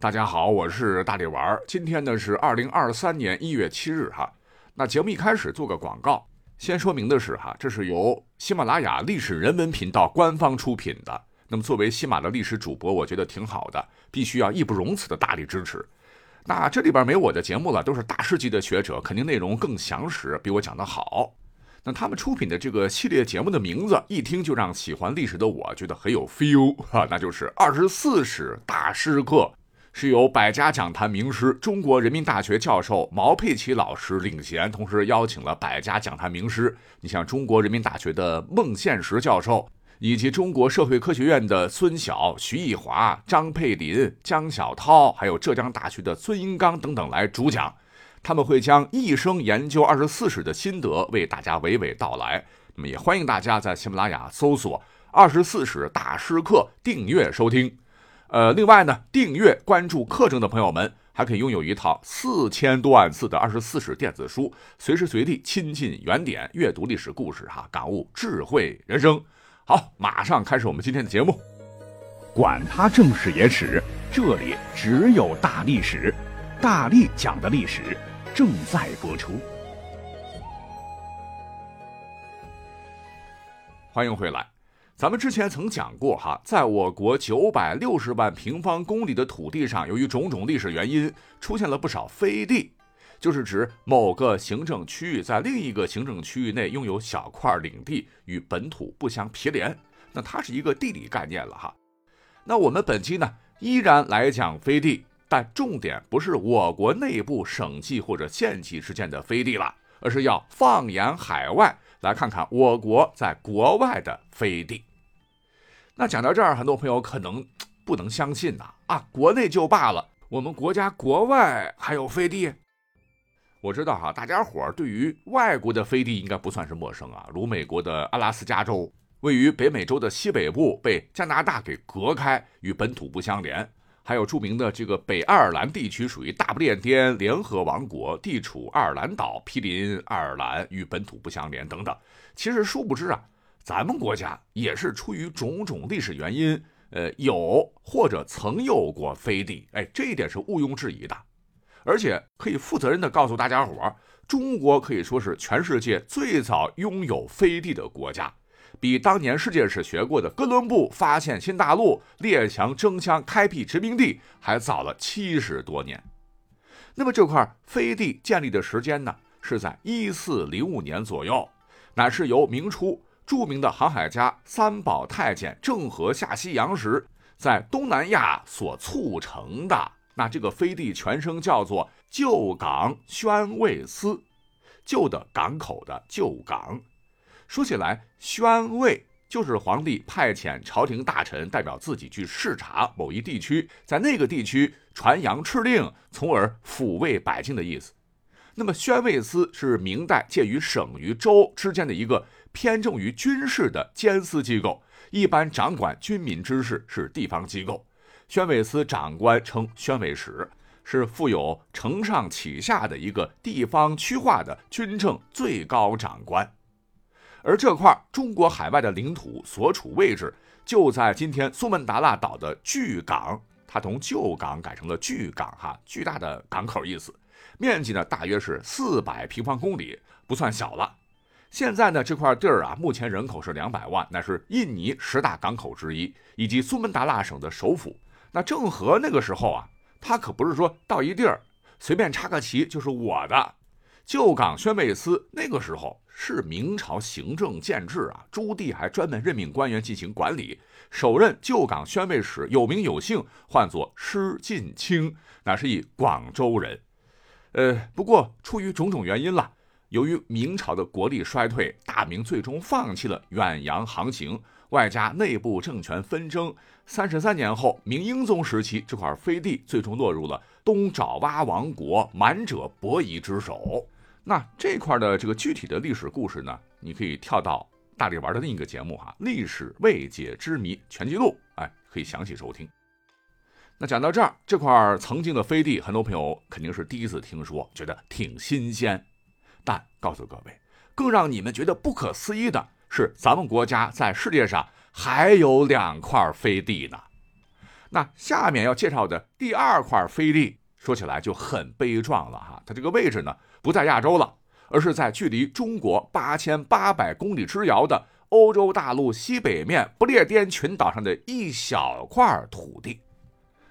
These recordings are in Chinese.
大家好，我是大力丸儿。今天呢是二零二三年一月七日哈。那节目一开始做个广告，先说明的是哈，这是由喜马拉雅历史人文频道官方出品的。那么作为喜马的历史主播，我觉得挺好的，必须要义不容辞的大力支持。那这里边没我的节目了，都是大师级的学者，肯定内容更详实，比我讲的好。那他们出品的这个系列节目的名字，一听就让喜欢历史的我觉得很有 feel 哈，那就是《二十四史大师课》。是由百家讲坛名师、中国人民大学教授毛佩奇老师领衔，同时邀请了百家讲坛名师，你像中国人民大学的孟宪实教授，以及中国社会科学院的孙晓、徐毅华、张佩林、江小涛，还有浙江大学的孙英刚等等来主讲。他们会将一生研究二十四史的心得为大家娓娓道来。那么也欢迎大家在喜马拉雅搜索《二十四史大师课》，订阅收听。呃，另外呢，订阅关注课程的朋友们，还可以拥有一套四千多万字的二十四史电子书，随时随地亲近原点，阅读历史故事，哈，感悟智慧人生。好，马上开始我们今天的节目。管他正史野史，这里只有大历史，大力讲的历史正在播出。欢迎回来。咱们之前曾讲过哈，在我国九百六十万平方公里的土地上，由于种种历史原因，出现了不少飞地，就是指某个行政区域在另一个行政区域内拥有小块领地，与本土不相毗连。那它是一个地理概念了哈。那我们本期呢，依然来讲飞地，但重点不是我国内部省级或者县级之间的飞地了，而是要放眼海外，来看看我国在国外的飞地。那讲到这儿，很多朋友可能不能相信呐啊，国内就罢了，我们国家国外还有飞地。我知道哈，大家伙儿对于外国的飞地应该不算是陌生啊，如美国的阿拉斯加州，位于北美洲的西北部，被加拿大给隔开，与本土不相连；还有著名的这个北爱尔兰地区，属于大不列颠联合王国，地处爱尔兰岛，毗邻爱尔兰，与本土不相连等等。其实殊不知啊。咱们国家也是出于种种历史原因，呃，有或者曾有过飞地，哎，这一点是毋庸置疑的。而且可以负责任的告诉大家伙中国可以说是全世界最早拥有飞地的国家，比当年世界史学过的哥伦布发现新大陆、列强争相开辟殖民地还早了七十多年。那么这块飞地建立的时间呢，是在一四零五年左右，乃是由明初。著名的航海家三宝太监郑和下西洋时，在东南亚所促成的那这个飞地，全称叫做旧港宣慰司，旧的港口的旧港。说起来，宣慰就是皇帝派遣朝廷大臣代表自己去视察某一地区，在那个地区传扬敕令，从而抚慰百姓的意思。那么，宣慰司是明代介于省与州之间的一个。偏重于军事的监司机构，一般掌管军民之事，是地方机构。宣慰司长官称宣慰使，是负有承上启下的一个地方区划的军政最高长官。而这块中国海外的领土所处位置，就在今天苏门答腊岛的巨港，它从旧港改成了巨港，哈，巨大的港口意思。面积呢，大约是四百平方公里，不算小了。现在呢，这块地儿啊，目前人口是两百万，那是印尼十大港口之一，以及苏门答腊省的首府。那郑和那个时候啊，他可不是说到一地儿随便插个旗就是我的。旧港宣慰司那个时候是明朝行政建制啊，朱棣还专门任命官员进行管理。首任旧港宣慰使有名有姓，唤作施晋清，那是一广州人。呃，不过出于种种原因了。由于明朝的国力衰退，大明最终放弃了远洋航行，外加内部政权纷争，三十三年后，明英宗时期，这块飞地最终落入了东爪哇王国满者伯夷之手。那这块的这个具体的历史故事呢？你可以跳到大力玩的另一个节目哈，《历史未解之谜全记录》，哎，可以详细收听。那讲到这儿，这块曾经的飞地，很多朋友肯定是第一次听说，觉得挺新鲜。但告诉各位，更让你们觉得不可思议的是，咱们国家在世界上还有两块飞地呢。那下面要介绍的第二块飞地，说起来就很悲壮了哈。它这个位置呢，不在亚洲了，而是在距离中国八千八百公里之遥的欧洲大陆西北面不列颠群岛上的一小块土地。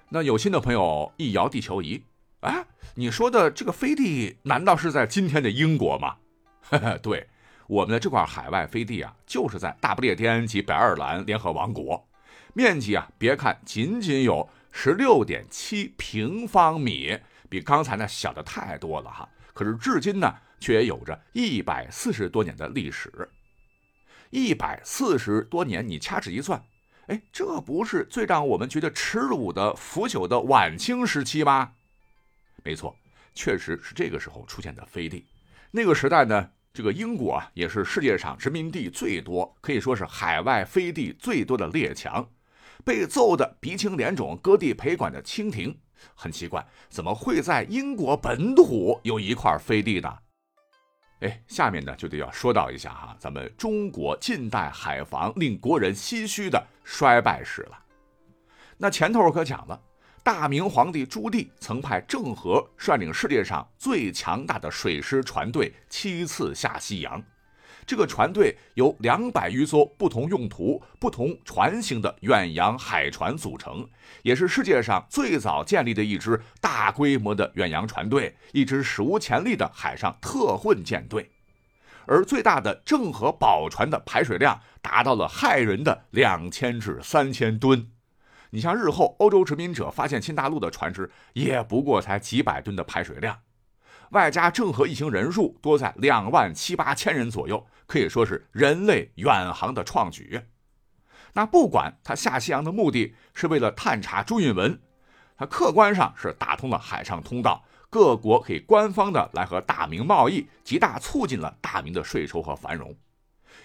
那有心的朋友一摇地球仪，哎，你说的这个飞地，难道是在今天的英国吗？对，我们的这块海外飞地啊，就是在大不列颠及北爱尔兰联合王国。面积啊，别看仅仅有十六点七平方米，比刚才那小的太多了哈。可是至今呢，却也有着一百四十多年的历史。一百四十多年，你掐指一算，哎，这不是最让我们觉得耻辱的腐朽的晚清时期吗？没错，确实是这个时候出现的飞地。那个时代呢，这个英国啊，也是世界上殖民地最多，可以说是海外飞地最多的列强。被揍得鼻青脸肿、割地赔款的清廷，很奇怪，怎么会在英国本土有一块飞地呢？哎，下面呢就得要说到一下哈，咱们中国近代海防令国人唏嘘的衰败史了。那前头可讲了，大明皇帝朱棣曾派郑和率领世界上最强大的水师船队七次下西洋。这个船队由两百余艘不同用途、不同船型的远洋海船组成，也是世界上最早建立的一支大规模的远洋船队，一支史无前例的海上特混舰队。而最大的郑和宝船的排水量达到了骇人的两千至三千吨。你像日后欧洲殖民者发现新大陆的船只，也不过才几百吨的排水量。外加郑和一行人数多在两万七八千人左右，可以说是人类远航的创举。那不管他下西洋的目的是为了探查朱允文，他客观上是打通了海上通道，各国可以官方的来和大明贸易，极大促进了大明的税收和繁荣。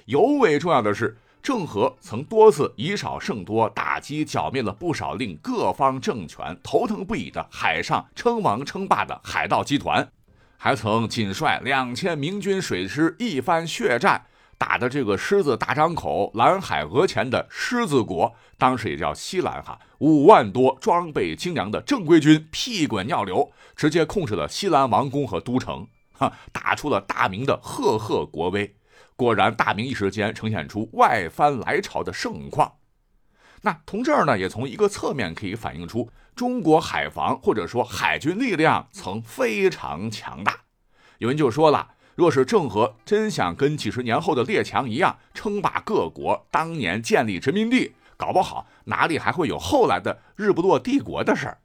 尤为重要的是，郑和曾多次以少胜多，打击剿灭了不少令各方政权头疼不已的海上称王称霸的海盗集团。还曾仅率两千明军水师一番血战，打的这个狮子大张口、蓝海额前的狮子国，当时也叫西兰哈，五万多装备精良的正规军屁滚尿流，直接控制了西兰王宫和都城，哈，打出了大明的赫赫国威。果然，大明一时间呈现出外藩来朝的盛况。那从这儿呢，也从一个侧面可以反映出中国海防或者说海军力量曾非常强大。有人就说了，若是郑和真想跟几十年后的列强一样称霸各国，当年建立殖民地，搞不好哪里还会有后来的日不落帝国的事儿。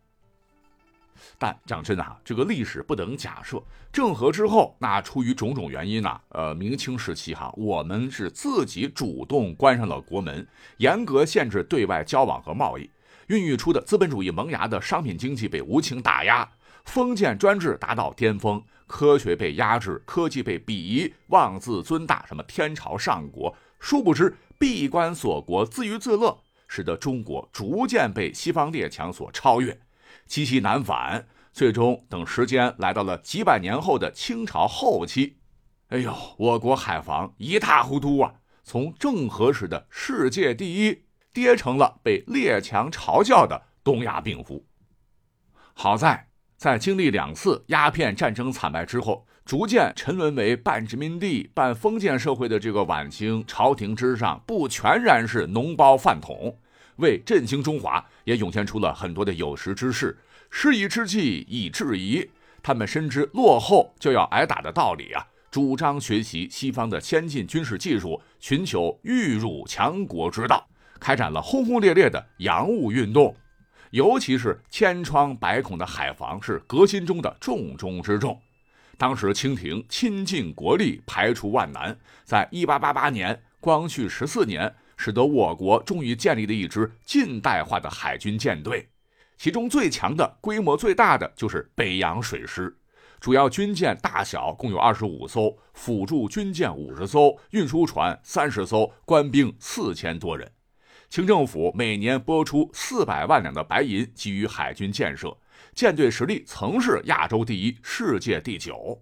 但讲真的哈，这个历史不等假设。郑和之后，那出于种种原因呢，呃，明清时期哈，我们是自己主动关上了国门，严格限制对外交往和贸易，孕育出的资本主义萌芽的商品经济被无情打压，封建专制达到巅峰，科学被压制，科技被鄙夷，妄自尊大，什么天朝上国，殊不知闭关锁国，自娱自乐，使得中国逐渐被西方列强所超越。积习难返，最终等时间来到了几百年后的清朝后期，哎呦，我国海防一塌糊涂啊！从郑和时的世界第一，跌成了被列强嘲笑的东亚病夫。好在在经历两次鸦片战争惨败之后，逐渐沉沦为半殖民地半封建社会的这个晚清朝廷之上，不全然是脓包饭桶。为振兴中华，也涌现出了很多的有识之士，师夷之计以制夷。他们深知落后就要挨打的道理啊，主张学习西方的先进军事技术，寻求欲辱强国之道，开展了轰轰烈烈的洋务运动。尤其是千疮百孔的海防，是革新中的重中之重。当时清廷倾尽国力，排除万难，在一八八八年，光绪十四年。使得我国终于建立了一支近代化的海军舰队，其中最强的、规模最大的就是北洋水师，主要军舰大小共有二十五艘，辅助军舰五十艘，运输船三十艘，官兵四千多人。清政府每年拨出四百万两的白银，给予海军建设，舰队实力曾是亚洲第一，世界第九。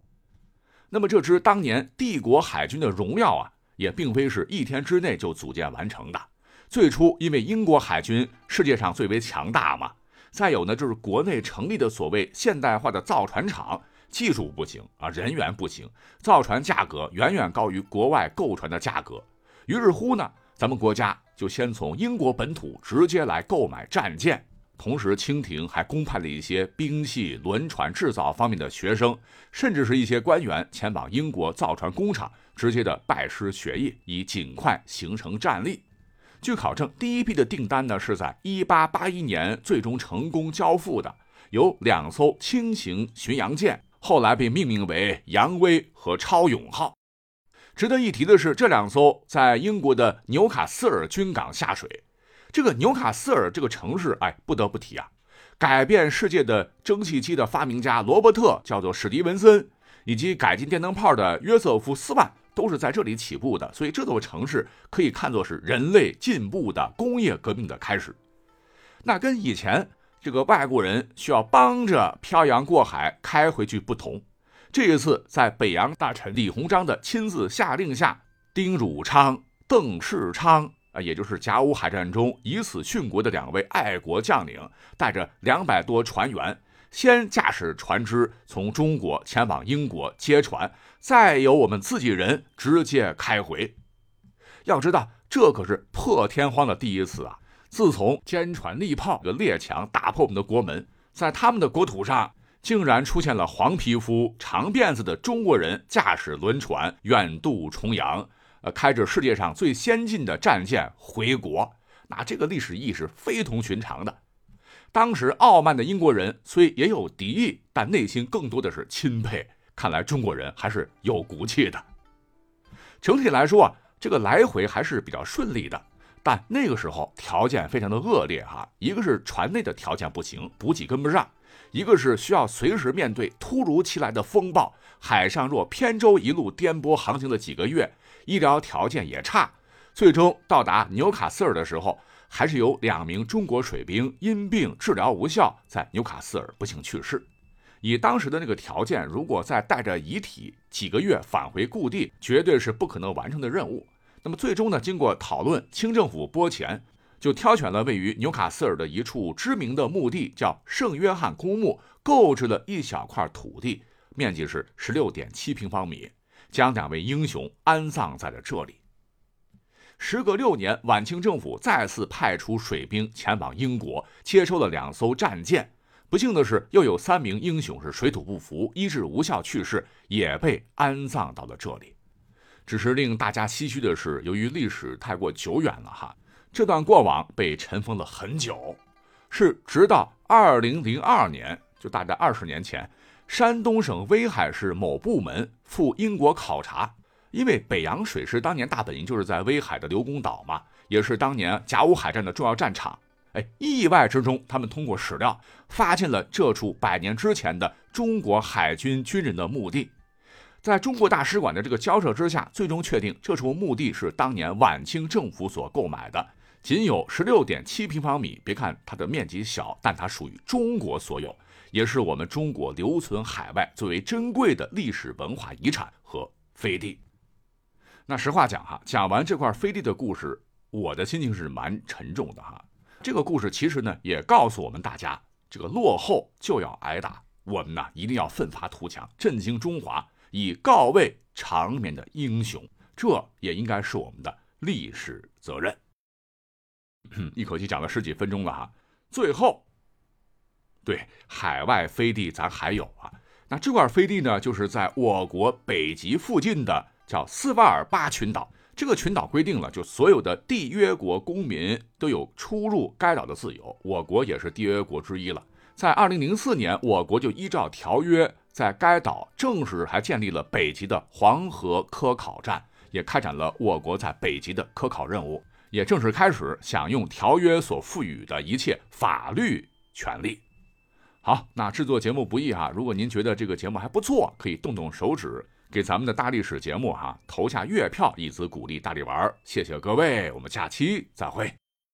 那么，这支当年帝国海军的荣耀啊！也并非是一天之内就组建完成的，最初因为英国海军世界上最为强大嘛，再有呢就是国内成立的所谓现代化的造船厂，技术不行啊，人员不行，造船价格远远高于国外购船的价格。于是乎呢，咱们国家就先从英国本土直接来购买战舰，同时清廷还公派了一些兵器、轮船制造方面的学生，甚至是一些官员前往英国造船工厂，直接的拜师学艺，以尽快形成战力。据考证，第一批的订单呢是在1881年最终成功交付的，有两艘轻型巡洋舰，后来被命名为“扬威”和“超勇号”。值得一提的是，这两艘在英国的纽卡斯尔军港下水。这个纽卡斯尔这个城市，哎，不得不提啊！改变世界的蒸汽机的发明家罗伯特叫做史蒂文森，以及改进电灯泡的约瑟夫斯万都是在这里起步的。所以这座城市可以看作是人类进步的工业革命的开始。那跟以前这个外国人需要帮着漂洋过海开回去不同。这一次，在北洋大臣李鸿章的亲自下令下，丁汝昌、邓世昌啊，也就是甲午海战中以死殉国的两位爱国将领，带着两百多船员，先驾驶船只从中国前往英国接船，再由我们自己人直接开回。要知道，这可是破天荒的第一次啊！自从坚船利炮的列强打破我们的国门，在他们的国土上。竟然出现了黄皮肤、长辫子的中国人驾驶轮船远渡重洋，呃，开着世界上最先进的战舰回国，那这个历史意义是非同寻常的。当时傲慢的英国人虽也有敌意，但内心更多的是钦佩。看来中国人还是有骨气的。整体来说啊，这个来回还是比较顺利的，但那个时候条件非常的恶劣哈，一个是船内的条件不行，补给跟不上。一个是需要随时面对突如其来的风暴，海上若偏舟一路颠簸航行了几个月，医疗条件也差，最终到达纽卡斯尔的时候，还是有两名中国水兵因病治疗无效，在纽卡斯尔不幸去世。以当时的那个条件，如果再带着遗体几个月返回故地，绝对是不可能完成的任务。那么最终呢，经过讨论，清政府拨钱。就挑选了位于纽卡斯尔的一处知名的墓地，叫圣约翰公墓，购置了一小块土地，面积是十六点七平方米，将两位英雄安葬在了这里。时隔六年，晚清政府再次派出水兵前往英国，接收了两艘战舰。不幸的是，又有三名英雄是水土不服，医治无效去世，也被安葬到了这里。只是令大家唏嘘的是，由于历史太过久远了，哈。这段过往被尘封了很久，是直到二零零二年，就大概二十年前，山东省威海市某部门赴英国考察，因为北洋水师当年大本营就是在威海的刘公岛嘛，也是当年甲午海战的重要战场。哎，意外之中，他们通过史料发现了这处百年之前的中国海军军人的墓地。在中国大使馆的这个交涉之下，最终确定这处墓地是当年晚清政府所购买的。仅有十六点七平方米，别看它的面积小，但它属于中国所有，也是我们中国留存海外最为珍贵的历史文化遗产和飞地。那实话讲哈，讲完这块飞地的故事，我的心情是蛮沉重的哈。这个故事其实呢，也告诉我们大家，这个落后就要挨打，我们呢一定要奋发图强，振兴中华，以告慰长眠的英雄，这也应该是我们的历史责任。一口气讲了十几分钟了哈，最后，对海外飞地咱还有啊，那这块飞地呢，就是在我国北极附近的叫斯瓦尔巴群岛。这个群岛规定了，就所有的缔约国公民都有出入该岛的自由，我国也是缔约国之一了。在二零零四年，我国就依照条约，在该岛正式还建立了北极的黄河科考站，也开展了我国在北极的科考任务。也正式开始享用条约所赋予的一切法律权利。好，那制作节目不易哈，如果您觉得这个节目还不错，可以动动手指给咱们的大历史节目哈投下月票，以此鼓励大力玩。谢谢各位，我们下期再会。